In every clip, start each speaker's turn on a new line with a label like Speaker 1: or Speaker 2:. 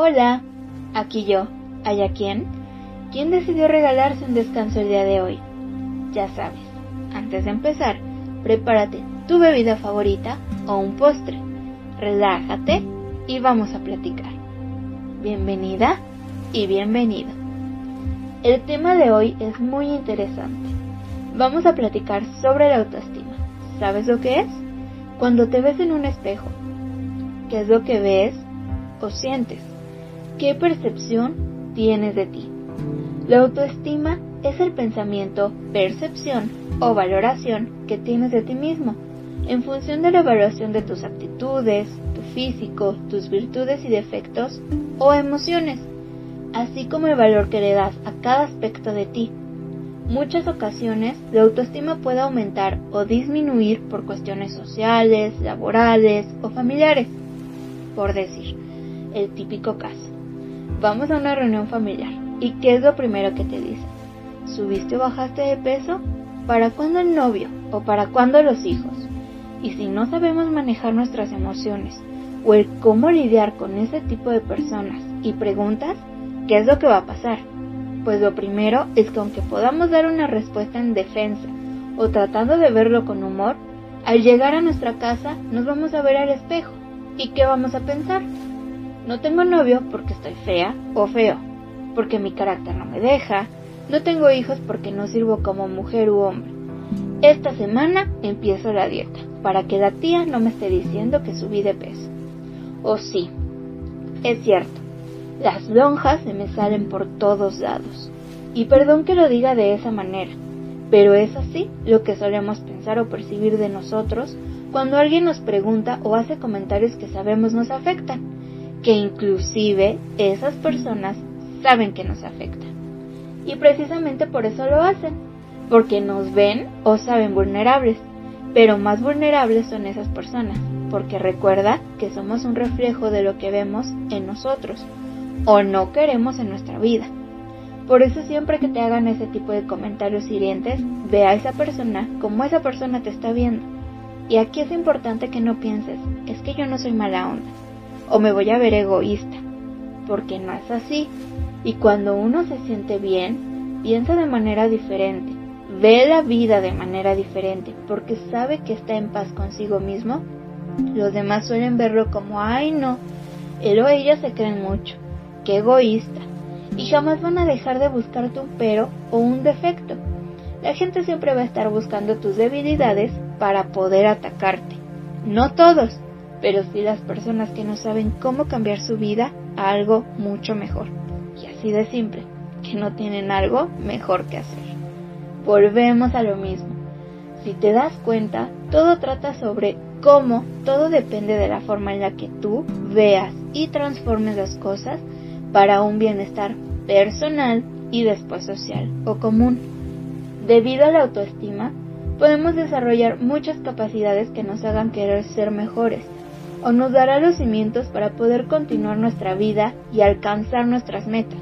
Speaker 1: Hola, aquí yo, ¿Allá quién? ¿Quién decidió regalarse un descanso el día de hoy? Ya sabes, antes de empezar, prepárate tu bebida favorita o un postre. Relájate y vamos a platicar. Bienvenida y bienvenido. El tema de hoy es muy interesante. Vamos a platicar sobre la autoestima. ¿Sabes lo que es? Cuando te ves en un espejo, ¿qué es lo que ves o sientes? ¿Qué percepción tienes de ti? La autoestima es el pensamiento, percepción o valoración que tienes de ti mismo en función de la evaluación de tus actitudes, tu físico, tus virtudes y defectos o emociones, así como el valor que le das a cada aspecto de ti. Muchas ocasiones la autoestima puede aumentar o disminuir por cuestiones sociales, laborales o familiares. Por decir, el típico caso. Vamos a una reunión familiar y ¿qué es lo primero que te dicen? ¿Subiste o bajaste de peso? ¿Para cuándo el novio? ¿O para cuándo los hijos? Y si no sabemos manejar nuestras emociones o el cómo lidiar con ese tipo de personas y preguntas, ¿qué es lo que va a pasar? Pues lo primero es que aunque podamos dar una respuesta en defensa o tratando de verlo con humor, al llegar a nuestra casa nos vamos a ver al espejo. ¿Y qué vamos a pensar? No tengo novio porque estoy fea o feo, porque mi carácter no me deja, no tengo hijos porque no sirvo como mujer u hombre. Esta semana empiezo la dieta, para que la tía no me esté diciendo que subí de peso. O sí, es cierto, las lonjas se me salen por todos lados. Y perdón que lo diga de esa manera, pero es así lo que solemos pensar o percibir de nosotros cuando alguien nos pregunta o hace comentarios que sabemos nos afectan que inclusive esas personas saben que nos afecta. Y precisamente por eso lo hacen, porque nos ven o saben vulnerables, pero más vulnerables son esas personas, porque recuerda que somos un reflejo de lo que vemos en nosotros o no queremos en nuestra vida. Por eso siempre que te hagan ese tipo de comentarios hirientes, ve a esa persona como esa persona te está viendo. Y aquí es importante que no pienses, es que yo no soy mala onda o me voy a ver egoísta, porque no es así. Y cuando uno se siente bien, piensa de manera diferente, ve la vida de manera diferente, porque sabe que está en paz consigo mismo. Los demás suelen verlo como, ay no, él o ella se creen mucho, qué egoísta, y jamás van a dejar de buscarte un pero o un defecto. La gente siempre va a estar buscando tus debilidades para poder atacarte. No todos, pero sí las personas que no saben cómo cambiar su vida a algo mucho mejor. Y así de simple, que no tienen algo mejor que hacer. Volvemos a lo mismo. Si te das cuenta, todo trata sobre cómo todo depende de la forma en la que tú veas y transformes las cosas para un bienestar personal y después social o común. Debido a la autoestima, podemos desarrollar muchas capacidades que nos hagan querer ser mejores o nos dará los cimientos para poder continuar nuestra vida y alcanzar nuestras metas.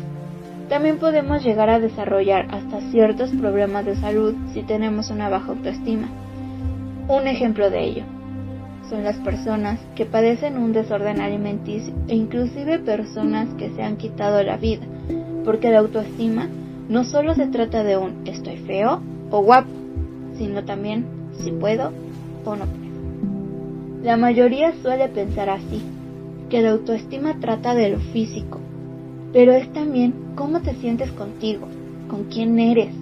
Speaker 1: También podemos llegar a desarrollar hasta ciertos problemas de salud si tenemos una baja autoestima. Un ejemplo de ello son las personas que padecen un desorden alimenticio e inclusive personas que se han quitado la vida, porque la autoestima no solo se trata de un estoy feo o guapo, sino también si puedo o no puedo. La mayoría suele pensar así, que la autoestima trata de lo físico, pero es también cómo te sientes contigo, con quién eres,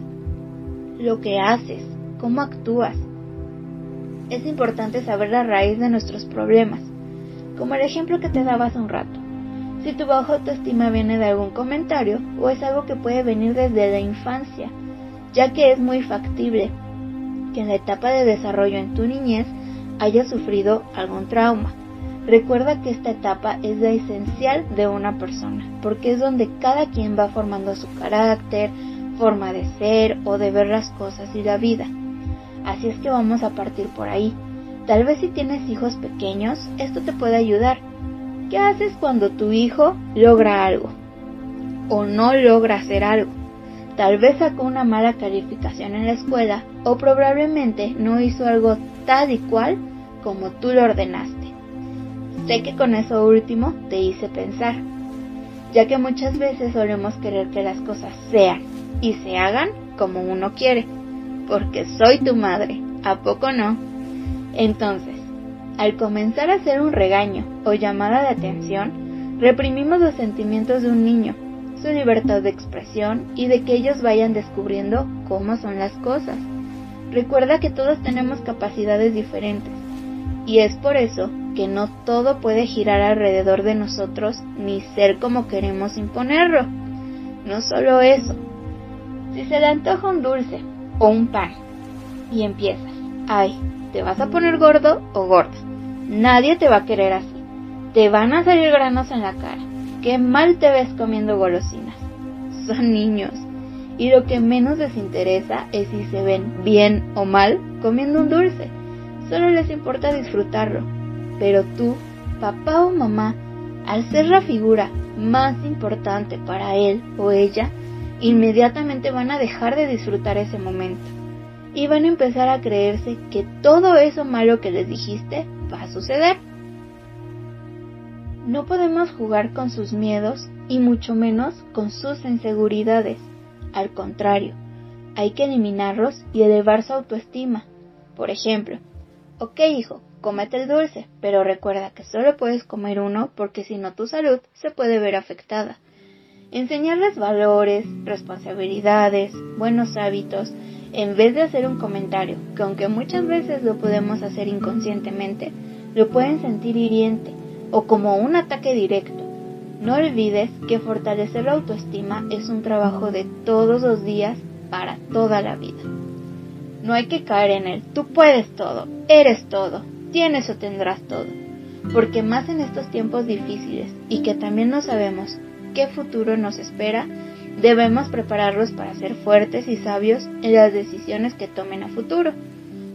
Speaker 1: lo que haces, cómo actúas. Es importante saber la raíz de nuestros problemas, como el ejemplo que te daba hace un rato. Si tu baja autoestima viene de algún comentario o es algo que puede venir desde la infancia, ya que es muy factible que en la etapa de desarrollo en tu niñez haya sufrido algún trauma. Recuerda que esta etapa es la esencial de una persona, porque es donde cada quien va formando su carácter, forma de ser o de ver las cosas y la vida. Así es que vamos a partir por ahí. Tal vez si tienes hijos pequeños, esto te puede ayudar. ¿Qué haces cuando tu hijo logra algo? O no logra hacer algo. Tal vez sacó una mala calificación en la escuela o probablemente no hizo algo tal y cual como tú lo ordenaste. Sé que con eso último te hice pensar. ya que muchas veces solemos querer que las cosas sean y se hagan como uno quiere, porque soy tu madre, ¿a poco no? Entonces, al comenzar a hacer un regaño o llamada de atención, reprimimos los sentimientos de un niño, su libertad de expresión y de que ellos vayan descubriendo cómo son las cosas. Recuerda que todos tenemos capacidades diferentes y es por eso que no todo puede girar alrededor de nosotros ni ser como queremos imponerlo. No solo eso. Si se le antoja un dulce o un pan y empiezas, ay, te vas a poner gordo o gorda. Nadie te va a querer así. Te van a salir granos en la cara. Qué mal te ves comiendo golosinas. Son niños. Y lo que menos les interesa es si se ven bien o mal comiendo un dulce. Solo les importa disfrutarlo. Pero tú, papá o mamá, al ser la figura más importante para él o ella, inmediatamente van a dejar de disfrutar ese momento y van a empezar a creerse que todo eso malo que les dijiste va a suceder. No podemos jugar con sus miedos y mucho menos con sus inseguridades. Al contrario, hay que eliminarlos y elevar su autoestima. Por ejemplo, ok hijo, comete el dulce, pero recuerda que solo puedes comer uno porque si no tu salud se puede ver afectada. Enseñarles valores, responsabilidades, buenos hábitos, en vez de hacer un comentario, que aunque muchas veces lo podemos hacer inconscientemente, lo pueden sentir hiriente o como un ataque directo. No olvides que fortalecer la autoestima es un trabajo de todos los días para toda la vida. No hay que caer en el tú puedes todo, eres todo, tienes o tendrás todo, porque más en estos tiempos difíciles y que también no sabemos qué futuro nos espera, Debemos prepararlos para ser fuertes y sabios en las decisiones que tomen a futuro,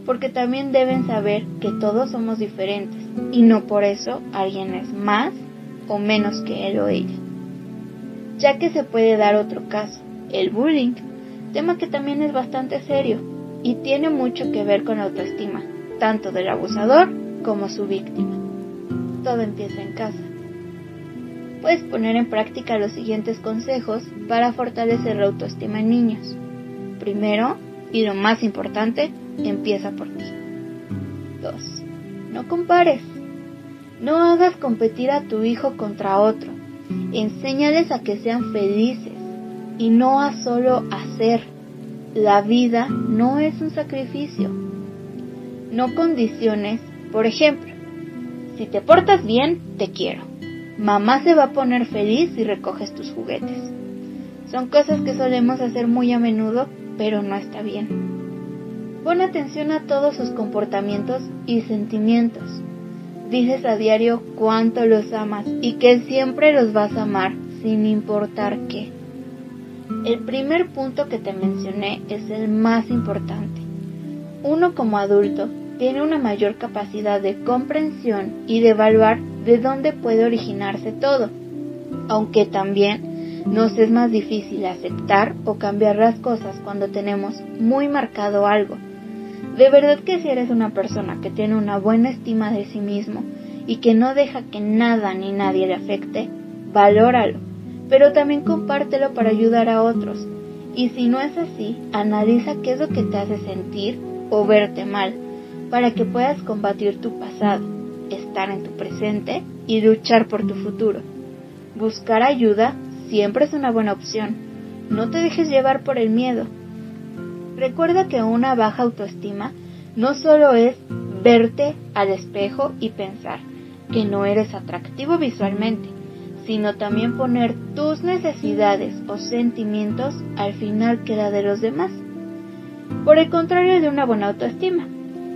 Speaker 1: porque también deben saber que todos somos diferentes y no por eso alguien es más o menos que él o ella. Ya que se puede dar otro caso, el bullying, tema que también es bastante serio y tiene mucho que ver con la autoestima, tanto del abusador como su víctima. Todo empieza en casa puedes poner en práctica los siguientes consejos para fortalecer la autoestima en niños. Primero, y lo más importante, empieza por ti. 2. No compares. No hagas competir a tu hijo contra otro. Enséñales a que sean felices y no a solo hacer. La vida no es un sacrificio. No condiciones, por ejemplo, si te portas bien, te quiero Mamá se va a poner feliz si recoges tus juguetes. Son cosas que solemos hacer muy a menudo, pero no está bien. Pon atención a todos sus comportamientos y sentimientos. Dices a diario cuánto los amas y que siempre los vas a amar sin importar qué. El primer punto que te mencioné es el más importante. Uno como adulto tiene una mayor capacidad de comprensión y de evaluar de dónde puede originarse todo, aunque también nos es más difícil aceptar o cambiar las cosas cuando tenemos muy marcado algo. De verdad que si eres una persona que tiene una buena estima de sí mismo y que no deja que nada ni nadie le afecte, valóralo, pero también compártelo para ayudar a otros. Y si no es así, analiza qué es lo que te hace sentir o verte mal, para que puedas combatir tu pasado estar en tu presente y luchar por tu futuro. Buscar ayuda siempre es una buena opción. No te dejes llevar por el miedo. Recuerda que una baja autoestima no solo es verte al espejo y pensar que no eres atractivo visualmente, sino también poner tus necesidades o sentimientos al final que la de los demás. Por el contrario de una buena autoestima,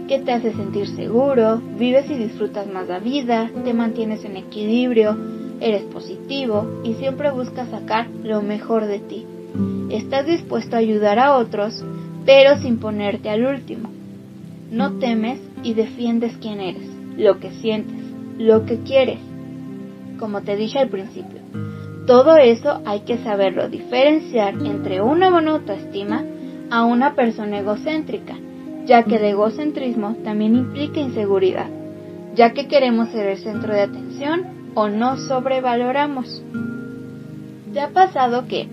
Speaker 1: que te hace sentir seguro, vives y disfrutas más la vida, te mantienes en equilibrio, eres positivo y siempre buscas sacar lo mejor de ti. Estás dispuesto a ayudar a otros, pero sin ponerte al último. No temes y defiendes quién eres, lo que sientes, lo que quieres. Como te dije al principio, todo eso hay que saberlo diferenciar entre una buena autoestima a una persona egocéntrica ya que el egocentrismo también implica inseguridad, ya que queremos ser el centro de atención o no sobrevaloramos. ¿Te ha pasado que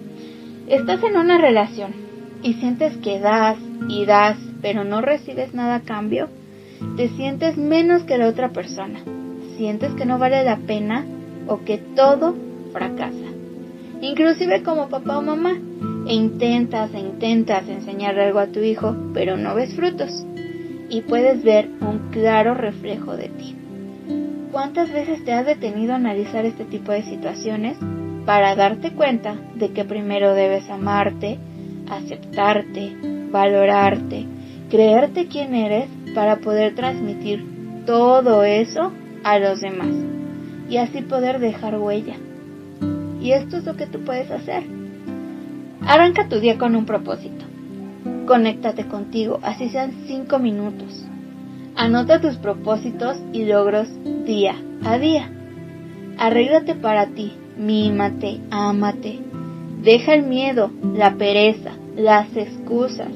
Speaker 1: estás en una relación y sientes que das y das, pero no recibes nada a cambio? Te sientes menos que la otra persona. Sientes que no vale la pena o que todo fracasa. Inclusive como papá o mamá. E intentas e intentas enseñar algo a tu hijo, pero no ves frutos. Y puedes ver un claro reflejo de ti. ¿Cuántas veces te has detenido a analizar este tipo de situaciones para darte cuenta de que primero debes amarte, aceptarte, valorarte, creerte quién eres para poder transmitir todo eso a los demás y así poder dejar huella? Y esto es lo que tú puedes hacer. Arranca tu día con un propósito. Conéctate contigo, así sean cinco minutos. Anota tus propósitos y logros día a día. Arréglate para ti, mímate, ámate. Deja el miedo, la pereza, las excusas.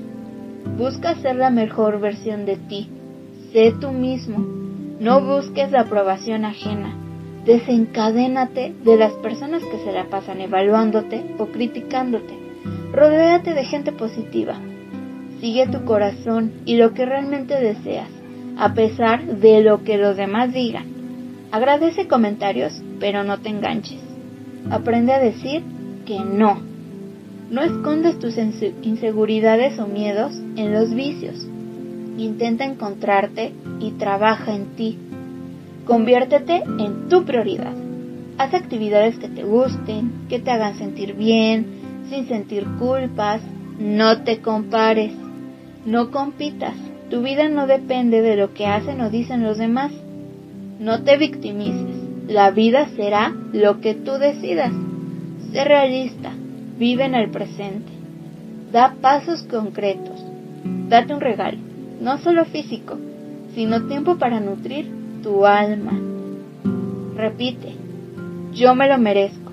Speaker 1: Busca ser la mejor versión de ti. Sé tú mismo. No busques la aprobación ajena. Desencadénate de las personas que se la pasan evaluándote o criticándote. Rodéate de gente positiva. Sigue tu corazón y lo que realmente deseas a pesar de lo que los demás digan. Agradece comentarios, pero no te enganches. Aprende a decir que no. No escondes tus inseguridades o miedos en los vicios. Intenta encontrarte y trabaja en ti. Conviértete en tu prioridad. Haz actividades que te gusten, que te hagan sentir bien, sin sentir culpas. No te compares. No compitas. Tu vida no depende de lo que hacen o dicen los demás. No te victimices. La vida será lo que tú decidas. Sé realista. Vive en el presente. Da pasos concretos. Date un regalo, no solo físico, sino tiempo para nutrir tu alma. Repite, yo me lo merezco.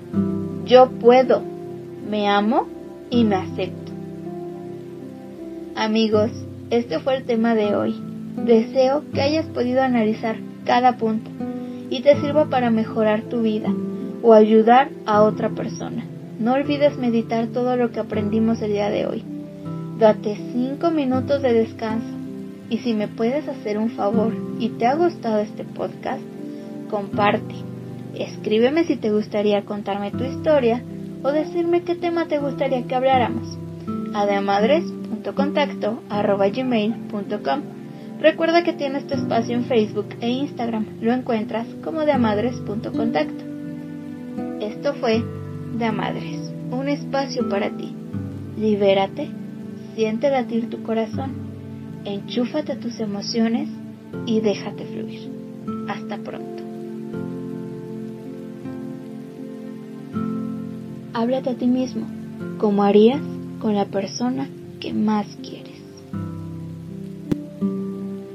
Speaker 1: Yo puedo. Me amo y me acepto. Amigos, este fue el tema de hoy. Deseo que hayas podido analizar cada punto y te sirva para mejorar tu vida o ayudar a otra persona. No olvides meditar todo lo que aprendimos el día de hoy. Date 5 minutos de descanso y si me puedes hacer un favor y te ha gustado este podcast, comparte. Escríbeme si te gustaría contarme tu historia o decirme qué tema te gustaría que habláramos. Ademadres contacto arroba gmail.com. Recuerda que tienes tu espacio en Facebook e Instagram. Lo encuentras como de amadres.contacto. Esto fue de Amadres, un espacio para ti. Libérate, siente latir tu corazón, enchúfate tus emociones y déjate fluir. Hasta pronto. Háblate a ti mismo, como harías con la persona que más quiero.